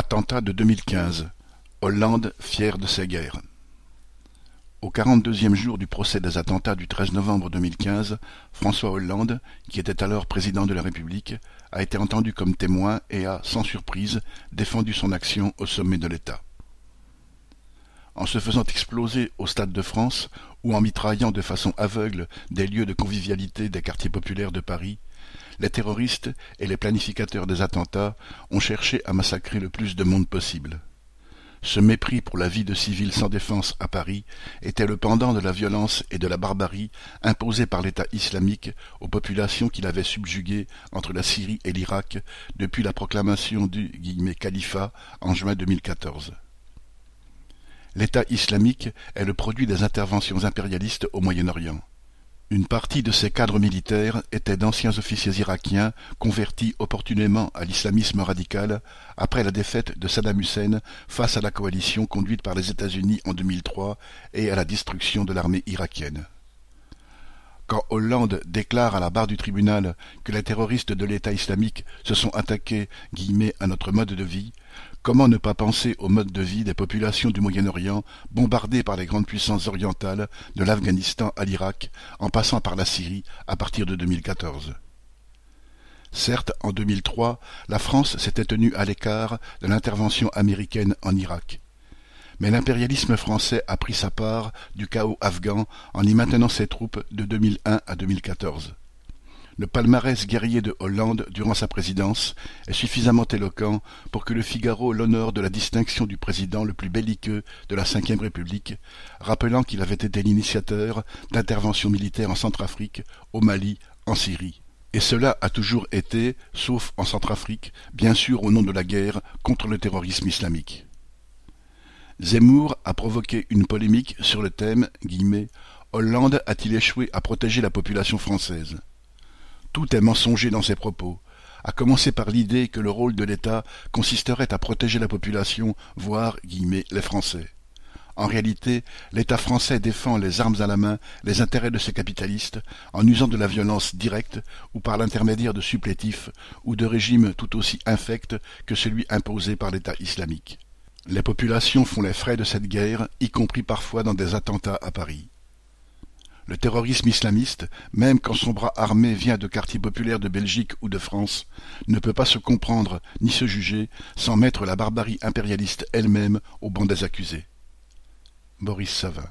Attentat de 2015. Hollande fier de ses guerres. Au quarante-deuxième jour du procès des attentats du 13 novembre 2015, François Hollande, qui était alors président de la République, a été entendu comme témoin et a, sans surprise, défendu son action au sommet de l'État. En se faisant exploser au Stade de France ou en mitraillant de façon aveugle des lieux de convivialité des quartiers populaires de Paris, les terroristes et les planificateurs des attentats ont cherché à massacrer le plus de monde possible. Ce mépris pour la vie de civils sans défense à Paris était le pendant de la violence et de la barbarie imposée par l'État islamique aux populations qu'il avait subjuguées entre la Syrie et l'Irak depuis la proclamation du califat en juin 2014. L'État islamique est le produit des interventions impérialistes au Moyen-Orient. Une partie de ces cadres militaires étaient d'anciens officiers irakiens convertis opportunément à l'islamisme radical après la défaite de Saddam Hussein face à la coalition conduite par les États-Unis en 2003 et à la destruction de l'armée irakienne. Quand Hollande déclare à la barre du tribunal que les terroristes de l'État islamique se sont attaqués à notre mode de vie, comment ne pas penser au mode de vie des populations du Moyen-Orient bombardées par les grandes puissances orientales de l'Afghanistan à l'Irak en passant par la Syrie à partir de 2014 Certes, en 2003, la France s'était tenue à l'écart de l'intervention américaine en Irak mais l'impérialisme français a pris sa part du chaos afghan en y maintenant ses troupes de 2001 à 2014. Le palmarès guerrier de Hollande durant sa présidence est suffisamment éloquent pour que le Figaro l'honneur de la distinction du président le plus belliqueux de la Ve République, rappelant qu'il avait été l'initiateur d'interventions militaires en Centrafrique, au Mali, en Syrie. Et cela a toujours été, sauf en Centrafrique, bien sûr au nom de la guerre contre le terrorisme islamique. Zemmour a provoqué une polémique sur le thème « Hollande a-t-il échoué à protéger la population française ?» Tout est mensonger dans ses propos, à commencer par l'idée que le rôle de l'État consisterait à protéger la population, voire les Français. En réalité, l'État français défend les armes à la main les intérêts de ses capitalistes en usant de la violence directe ou par l'intermédiaire de supplétifs ou de régimes tout aussi infects que celui imposé par l'État islamique. Les populations font les frais de cette guerre, y compris parfois dans des attentats à Paris. Le terrorisme islamiste, même quand son bras armé vient de quartiers populaires de Belgique ou de France, ne peut pas se comprendre ni se juger sans mettre la barbarie impérialiste elle-même au banc des accusés. Boris Savin